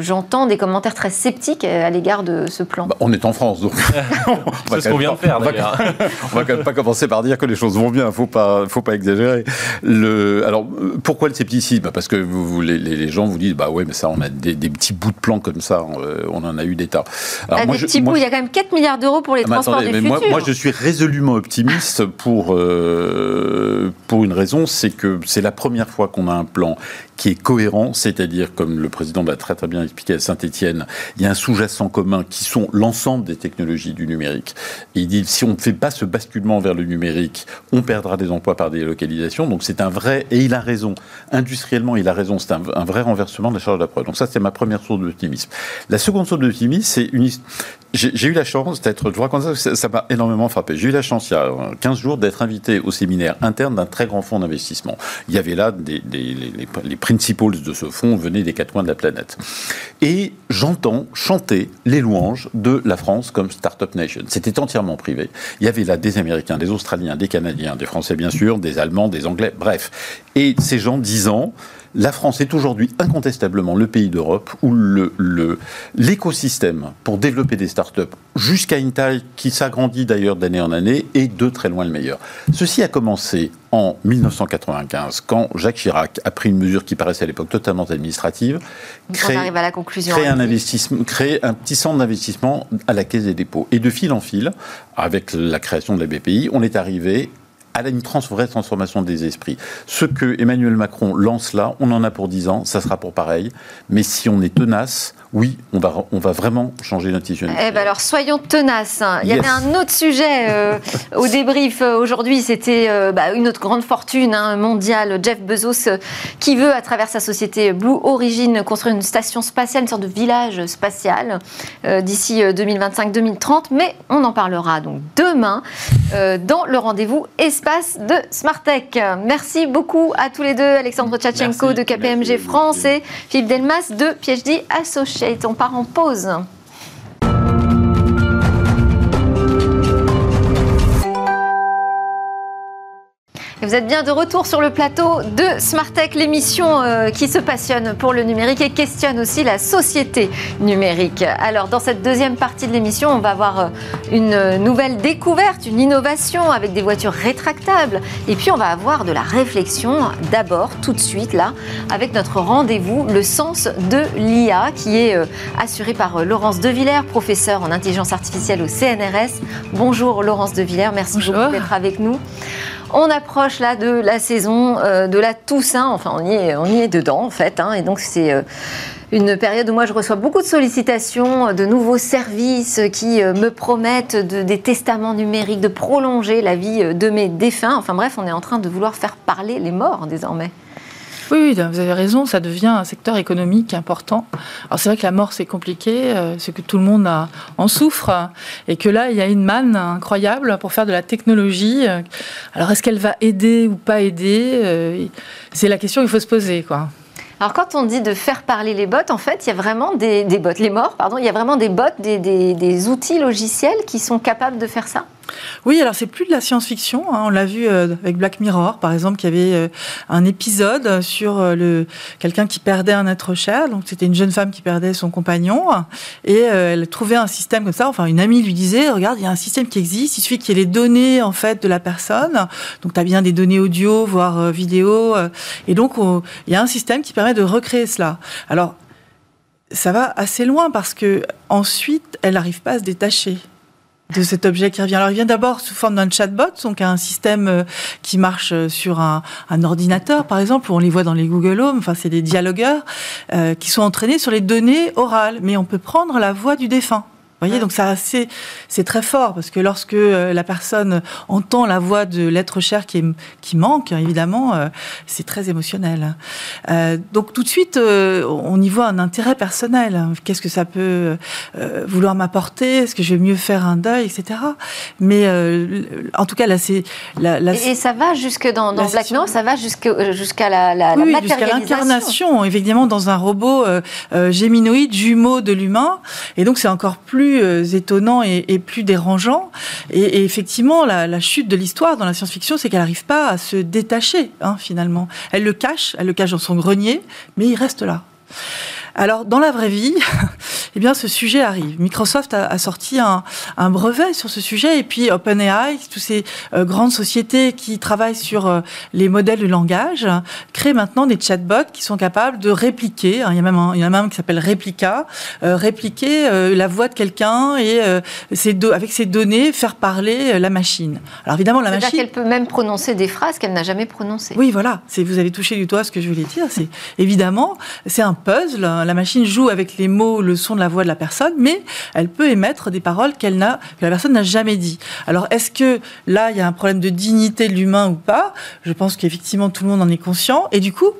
j'entends des commentaires très sceptiques à l'égard de ce plan. Bah, on est en France, donc. C'est ce qu'on vient de faire, d'ailleurs. On va quand même pas commencer par dire que les choses vont bien. Faut pas, faut pas exagérer. Le, alors, pourquoi le scepticisme? Bah, Parce que vous, les, les, gens vous disent, bah ouais, mais ça, on a des, petits bouts de plan comme ça. Euh, on en a eu des tas. Alors, des petits bouts. il y a quand même 4 milliards d'euros pour les ah, transports du futur. Moi, je suis résolument optimiste pour euh, pour une raison, c'est que c'est la première fois qu'on a un plan qui est cohérent, c'est-à-dire, comme le président l'a très très bien expliqué à Saint-Etienne, il y a un sous-jacent commun qui sont l'ensemble des technologies du numérique. Il dit, si on ne fait pas ce basculement vers le numérique, on perdra des emplois par délocalisation. Donc c'est un vrai, et il a raison, industriellement il a raison, c'est un, vrai renversement de la charge de la preuve. Donc ça c'est ma première source d'optimisme. La seconde source d'optimisme, c'est une j'ai eu la chance d'être, je vous raconte ça, ça m'a énormément frappé. J'ai eu la chance, il y a 15 jours, d'être invité au séminaire interne d'un très grand fonds d'investissement. Il y avait là les, les principals de ce fonds venaient des quatre coins de la planète. Et j'entends chanter les louanges de la France comme Startup Nation. C'était entièrement privé. Il y avait là des Américains, des Australiens, des Canadiens, des Français bien sûr, des Allemands, des Anglais, bref. Et ces gens disant la France est aujourd'hui incontestablement le pays d'Europe où l'écosystème le, pour développer des startups jusqu'à une taille qui s'agrandit d'ailleurs d'année en année est de très loin le meilleur. Ceci a commencé en 1995 quand Jacques Chirac a pris une mesure qui paraissait à l'époque totalement administrative, créer, à la conclusion un investissement, créer un petit centre d'investissement à la Caisse des dépôts. Et de fil en fil, avec la création de la BPI, on est arrivé à une trans vraie transformation des esprits. Ce que Emmanuel Macron lance là, on en a pour 10 ans, ça sera pour pareil. Mais si on est tenace, oui, on va, on va vraiment changer notre tissu Eh ben alors, soyons tenaces. Il y avait un autre sujet euh, au débrief euh, aujourd'hui, c'était euh, bah, une autre grande fortune hein, mondiale, Jeff Bezos, qui veut, à travers sa société Blue Origin, construire une station spatiale, une sorte de village spatial d'ici 2025-2030. Mais on en parlera donc demain dans le rendez-vous espace de Smartech. Merci beaucoup à tous les deux, Alexandre Tchatchenko de KPMG France et Philippe Delmas de PhD Associé. On part en pause. Vous êtes bien de retour sur le plateau de Smartech, l'émission euh, qui se passionne pour le numérique et questionne aussi la société numérique. Alors, dans cette deuxième partie de l'émission, on va avoir euh, une nouvelle découverte, une innovation avec des voitures rétractables. Et puis, on va avoir de la réflexion d'abord, tout de suite, là, avec notre rendez-vous, le sens de l'IA, qui est euh, assuré par Laurence Devillers, professeure en intelligence artificielle au CNRS. Bonjour Laurence Devillers, merci beaucoup d'être avec nous. On approche là de la saison euh, de la Toussaint, enfin on y est, on y est dedans en fait, hein. et donc c'est euh, une période où moi je reçois beaucoup de sollicitations, de nouveaux services qui euh, me promettent des testaments numériques, de prolonger la vie de mes défunts. Enfin bref, on est en train de vouloir faire parler les morts désormais. Oui, vous avez raison, ça devient un secteur économique important. Alors c'est vrai que la mort c'est compliqué, euh, c'est que tout le monde en souffre, et que là il y a une manne incroyable pour faire de la technologie. Alors est-ce qu'elle va aider ou pas aider euh, C'est la question qu'il faut se poser, quoi. Alors quand on dit de faire parler les bots, en fait, il y a vraiment des, bots, les morts, pardon, il y a vraiment des bots, des outils logiciels qui sont capables de faire ça? Oui, alors c'est plus de la science-fiction. Hein. On l'a vu euh, avec Black Mirror, par exemple, qui avait euh, un épisode sur euh, quelqu'un qui perdait un être cher. Donc c'était une jeune femme qui perdait son compagnon et elle trouvait un système comme ça. Enfin, une amie lui disait "Regarde, il y a un système qui existe. Il suffit qu'il y ait les données en fait de la personne. Donc tu as bien des données audio, voire vidéo. et donc il y a un système qui permet de recréer cela. Alors ça va assez loin parce que ensuite elle n'arrive pas à se détacher de cet objet qui revient. Alors, il vient d'abord sous forme d'un chatbot, donc un système euh, qui marche euh, sur un, ordinateur, par exemple, où on les voit dans les Google Home. Enfin, c'est des dialogueurs euh, qui sont entraînés sur les données orales. Mais on peut prendre la voix du défunt. Voyez, donc c'est c'est très fort parce que lorsque euh, la personne entend la voix de l'être cher qui, qui manque, évidemment, euh, c'est très émotionnel. Euh, donc tout de suite, on y voit un intérêt personnel. Qu'est-ce que ça peut vouloir m'apporter? Est-ce que je vais mieux faire un deuil, etc. Mais en tout cas, là, c'est la, et, ça va jusque dans, dans Black Mirror, ça va jusqu'à la, la, oui, jusqu'à l'incarnation, évidemment, dans un robot géminoïde jumeau de l'humain. Et donc c'est encore plus euh, étonnant et, plus dérangeant. Et, effectivement, la, chute de l'histoire dans la science-fiction, c'est qu'elle n'arrive pas à se détacher, hein, finalement. Elle le cache, elle le cache dans son grenier, mais il reste là. Alors, dans la vraie vie, eh bien, ce sujet arrive. Microsoft a, sorti un, brevet sur ce sujet, et puis OpenAI, toutes ces euh, grandes sociétés qui travaillent sur euh, les modèles de langage, créent maintenant des chatbots qui sont capables de répliquer. Hein, il, y a même un, il y en a même qui s'appelle Replica, euh, répliquer la voix de quelqu'un et avec ses données faire parler la machine. Alors évidemment, la machine. qu'elle peut même prononcer des phrases qu'elle n'a jamais prononcées. Oui, voilà. Vous avez touché du doigt ce que je voulais dire. C'est évidemment, c'est un puzzle la machine joue avec les mots, le son la voix de la personne, mais elle peut émettre des paroles qu'elle n'a, que la personne n'a jamais dit. Alors, est-ce que là, il y a un problème de dignité de l'humain ou pas? Je pense qu'effectivement, tout le monde en est conscient. Et du coup,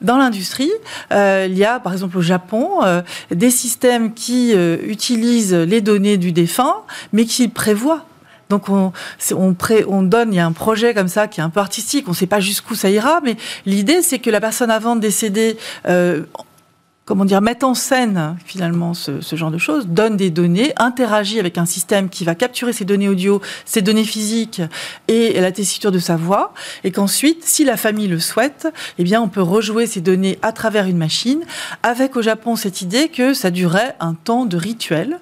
dans l'industrie, euh, il y a par exemple au Japon euh, des systèmes qui euh, utilisent les données du défunt, mais qui prévoient donc on, on, on, donne, il y a un projet comme ça qui est un peu artistique, on ne sait pas jusqu'où ça ira, mais l'idée c'est que la personne avant de décéder comment dire, mettre en scène finalement ce, genre de choses, donne des données, interagit avec un système qui va capturer ces données audio, ces données physiques et la tessiture de sa voix, et qu'ensuite, si la famille le souhaite, eh bien, on peut rejouer ces données à travers une machine, avec au Japon cette idée que ça durait un temps de rituel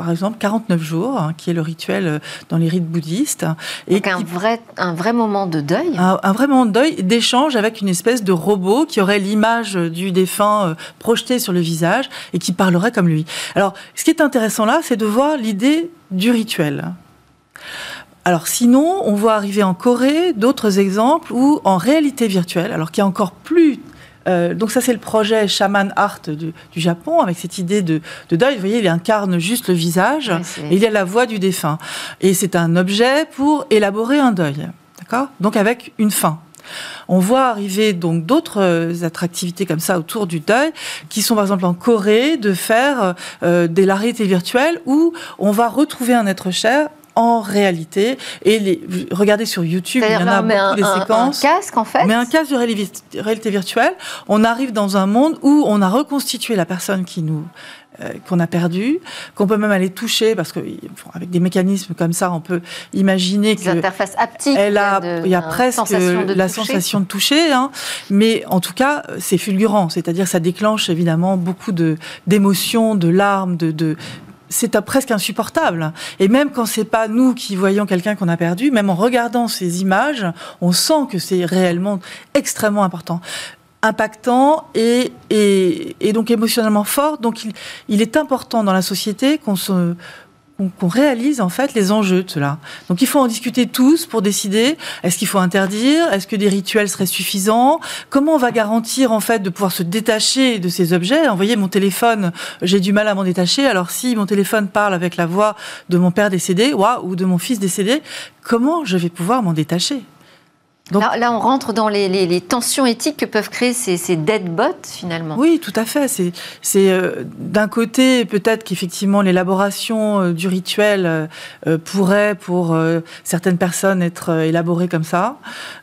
par exemple 49 jours, hein, qui est le rituel euh, dans les rites bouddhistes. Et Donc un, vrai, un vrai moment de deuil un, vrai moment de deuil, d'échange avec une espèce de robot qui aurait l'image du défunt euh, projetée sur le visage et qui parlerait comme lui. Alors, ce qui est intéressant là, c'est de voir l'idée du rituel. Alors sinon, on voit arriver en Corée d'autres exemples où en réalité virtuelle, alors qui est encore plus euh, donc ça, c'est le projet Shaman Art du, Japon, avec cette idée de, deuil. Vous voyez, il incarne juste le visage, et il y a la voix du défunt. Et c'est un objet pour élaborer un deuil. D'accord? Donc avec une fin. On voit arriver donc d'autres attractivités comme ça autour du deuil, qui sont par exemple en Corée de faire euh, des larités virtuelles où on va retrouver un être cher en réalité. Et les, regardez sur YouTube, il y en a beaucoup des séquences. Un casque, en fait Mais un casque de réalité virtuelle. On arrive dans un monde où on a reconstitué la personne qui nous euh, qu'on a perdu, qu'on peut même aller toucher parce que avec des mécanismes comme ça, on peut imaginer que interfaces haptiques. Elle a, il y a presque la sensation de toucher, hein, mais en tout cas, c'est fulgurant, c'est-à-dire ça déclenche évidemment beaucoup de d'émotions, de larmes, de, de c'est presque insupportable. Et même quand c'est pas nous qui voyons quelqu'un qu'on a perdu, même en regardant ces images, on sent que c'est réellement extrêmement important impactant et, donc émotionnellement fort. Donc il est important dans la société qu'on se qu'on réalise en fait les enjeux de cela. Donc il faut en discuter tous pour décider est-ce qu'il faut interdire, est-ce que des rituels seraient suffisants, comment on va garantir en fait de pouvoir se détacher de ces objets. Voyez mon téléphone, j'ai du mal à m'en détacher. Alors si mon téléphone parle avec la voix de mon père décédé, ou de mon fils décédé, comment je vais pouvoir m'en détacher? Là, on rentre dans les, tensions éthiques que peuvent créer ces, ces dead bots, finalement. Oui, tout à fait. C'est, euh, d'un côté, peut-être qu'effectivement, l'élaboration euh, du rituel euh, pourrait, pour certaines personnes, être élaborée comme ça.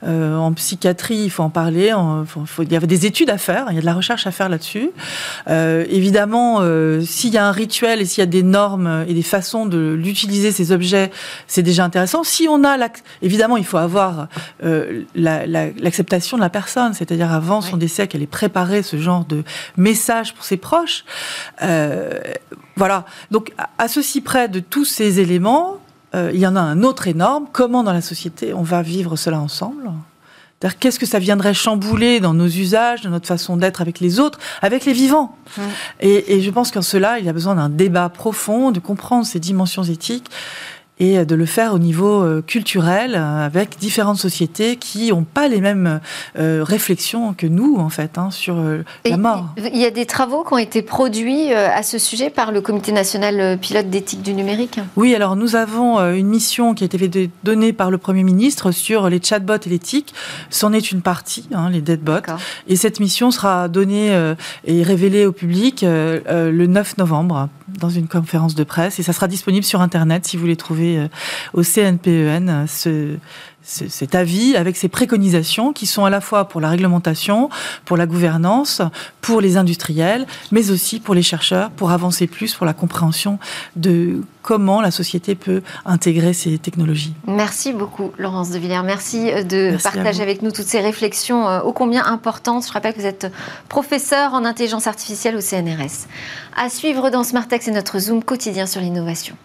en psychiatrie, il faut en parler. il y avait des études à faire. Il y a de la recherche à faire là-dessus. évidemment, s'il y a un rituel et s'il y a des normes et des façons de l'utiliser, ces objets, c'est déjà intéressant. Si on a, évidemment, il faut avoir l'acceptation de la personne, c'est-à-dire avant son décès, qu'elle ait préparé ce genre de message pour ses proches. Euh, voilà. Donc, à ceci près de tous ces éléments, euh, il y en a un autre énorme. Comment dans la société on va vivre cela ensemble? Qu'est-ce que ça viendrait chambouler dans nos usages, dans notre façon d'être avec les autres, avec les vivants? Et, et, je pense qu'en cela, il y a besoin d'un débat profond, de comprendre ces dimensions éthiques et de le faire au niveau culturel avec différentes sociétés qui n'ont pas les mêmes réflexions que nous, en fait, hein, sur la mort. Il y a des travaux qui ont été produits à ce sujet par le Comité national pilote d'éthique du numérique? Oui, alors nous avons une mission qui a été donnée par le Premier ministre sur les chatbots et l'éthique. C'en est une partie, hein, les deadbots. Et cette mission sera donnée et révélée au public le 9 novembre dans une conférence de presse et ça sera disponible sur Internet si vous voulez trouver euh, au CNPEN ce, cet avis avec ses préconisations qui sont à la fois pour la réglementation, pour la gouvernance, pour les industriels, mais aussi pour les chercheurs, pour avancer plus pour la compréhension de comment la société peut intégrer ces technologies. Merci beaucoup, Laurence de Villers. Merci euh, de partager avec nous toutes ces réflexions euh, ô combien importantes. Je rappelle que vous êtes professeur en intelligence artificielle au CNRS. À suivre dans Smartex c'est notre Zoom quotidien sur l'innovation.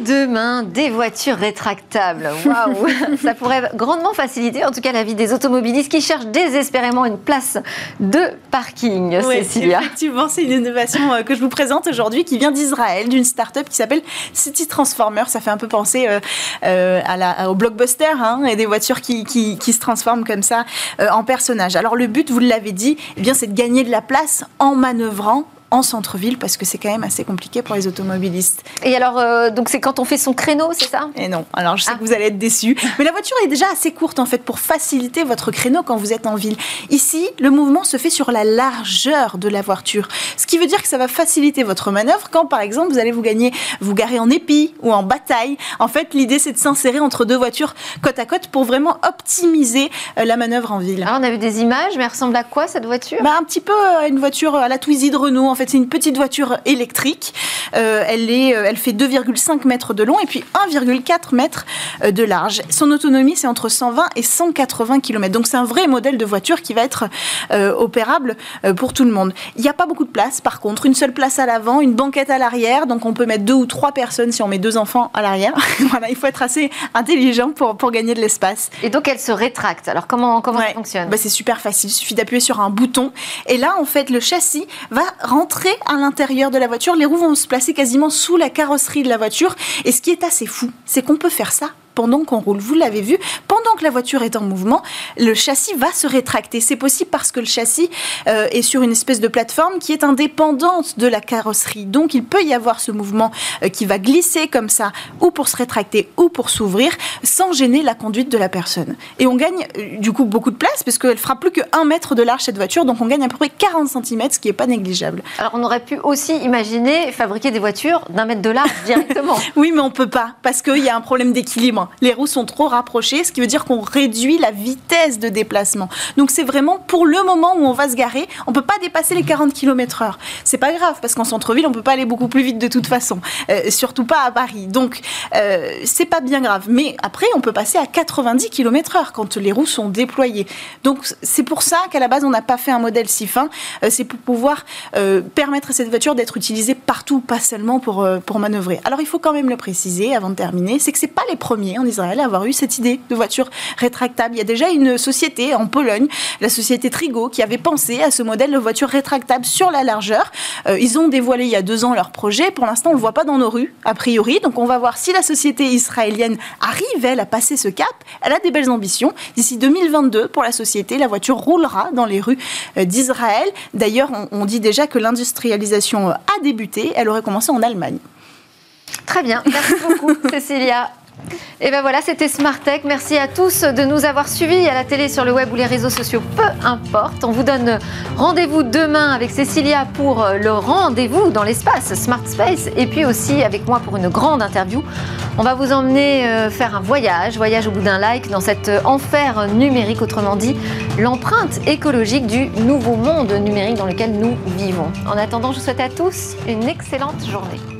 Demain, des voitures rétractables. Waouh Ça pourrait grandement faciliter, en tout cas, la vie des automobilistes qui cherchent désespérément une place de parking. Oui, Effectivement, c'est une innovation euh, que je vous présente aujourd'hui qui vient d'Israël, d'une start-up qui s'appelle City Transformer. Ça fait un peu penser euh, euh, à la, au blockbuster hein, et des voitures qui, qui, qui, se transforment comme ça en personnages. Alors, le but, vous l'avez dit, eh bien, c'est de gagner de la place en manœuvrant en centre-ville parce que c'est quand même assez compliqué pour les automobilistes. Et alors, euh, donc c'est quand on fait son créneau, c'est ça? Et non. Alors, je sais ah. que vous allez être déçus, mais la voiture est déjà assez courte en fait pour faciliter votre créneau quand vous êtes en ville. Ici, le mouvement se fait sur la largeur de la voiture, ce qui veut dire que ça va faciliter votre manœuvre quand, par exemple, vous allez vous gagner, vous garer en épi ou en bataille. En fait, l'idée c'est de s'insérer entre deux voitures côte à côte pour vraiment optimiser euh, la manœuvre en ville. Alors, on a vu des images, mais elle ressemble à quoi cette voiture? Bah, Un petit peu à une voiture à la Twizy de Renault. En fait, c'est une petite voiture électrique. Euh, elle, est, euh, elle fait 2,5 mètres de long et puis 1,4 mètres euh, de large. Son autonomie, c'est entre 120 et 180 km. Donc c'est un vrai modèle de voiture qui va être opérable pour tout le monde. Il n'y a pas beaucoup de place, par contre. Une seule place à l'avant, une banquette à l'arrière. Donc on peut mettre deux ou trois personnes si on met deux enfants à l'arrière. voilà, il faut être assez intelligent pour, pour gagner de l'espace. Et donc elle se rétracte. Alors comment, comment ça fonctionne? Bah, C'est super facile. Il suffit d'appuyer sur un bouton. Et là, en fait, le châssis va rentrer à l'intérieur de la voiture. Les roues vont se placer quasiment sous la carrosserie de la voiture. Et ce qui est assez fou, c'est qu'on peut faire ça pendant qu'on roule. Vous l'avez vu, pendant que la voiture est en mouvement, le châssis va se rétracter. C'est possible parce que le châssis euh, est sur une espèce de plateforme qui est indépendante de la carrosserie. Donc il peut y avoir ce mouvement euh, qui va glisser comme ça, ou pour se rétracter, ou pour s'ouvrir, sans gêner la conduite de la personne. Et on gagne euh, du coup beaucoup de place, parce qu'elle fera plus que 1 mètre de large cette voiture, donc on gagne à peu près 40 cm, ce qui n'est pas négligeable. Alors on aurait pu aussi imaginer fabriquer des voitures d'un mètre de large directement. oui, mais on peut pas, parce qu'il y a un problème d'équilibre les roues sont trop rapprochées, ce qui veut dire qu'on réduit la vitesse de déplacement. Donc c'est vraiment pour le moment où on va se garer, on peut pas dépasser les 40 km/h. C'est pas grave parce qu'en centre-ville on peut pas aller beaucoup plus vite de toute façon, euh, surtout pas à Paris. Donc euh, c'est pas bien grave. Mais après on peut passer à 90 km/h quand les roues sont déployées. Donc c'est pour ça qu'à la base on n'a pas fait un modèle si fin. Euh, c'est pour pouvoir permettre à cette voiture d'être utilisée partout, pas seulement pour pour manœuvrer. Alors il faut quand même le préciser avant de terminer, c'est que c'est pas les premiers en Israël à avoir eu cette idée de voiture rétractable. Il y a déjà une société en Pologne, la société Trigo, qui avait pensé à ce modèle de voiture rétractable sur la largeur. Euh, ils ont dévoilé il y a deux ans leur projet. Pour l'instant, on ne le voit pas dans nos rues, a priori. Donc on va voir si la société israélienne arrive, elle, à passer ce cap. Elle a des belles ambitions. D'ici 2022, pour la société, la voiture roulera dans les rues euh, d'Israël. D'ailleurs, on, on dit déjà que l'industrialisation a débuté. Elle aurait commencé en Allemagne. Très bien, merci beaucoup Cécilia. Et ben voilà, c'était Smart Tech. Merci à tous de nous avoir suivis à la télé, sur le web ou les réseaux sociaux, peu importe. On vous donne rendez-vous demain avec Cécilia pour le rendez-vous dans l'espace Smart Space et puis aussi avec moi pour une grande interview. On va vous emmener euh, faire un voyage, voyage au bout d'un like dans cet enfer numérique, autrement dit l'empreinte écologique du nouveau monde numérique dans lequel nous vivons. En attendant, je vous souhaite à tous une excellente journée.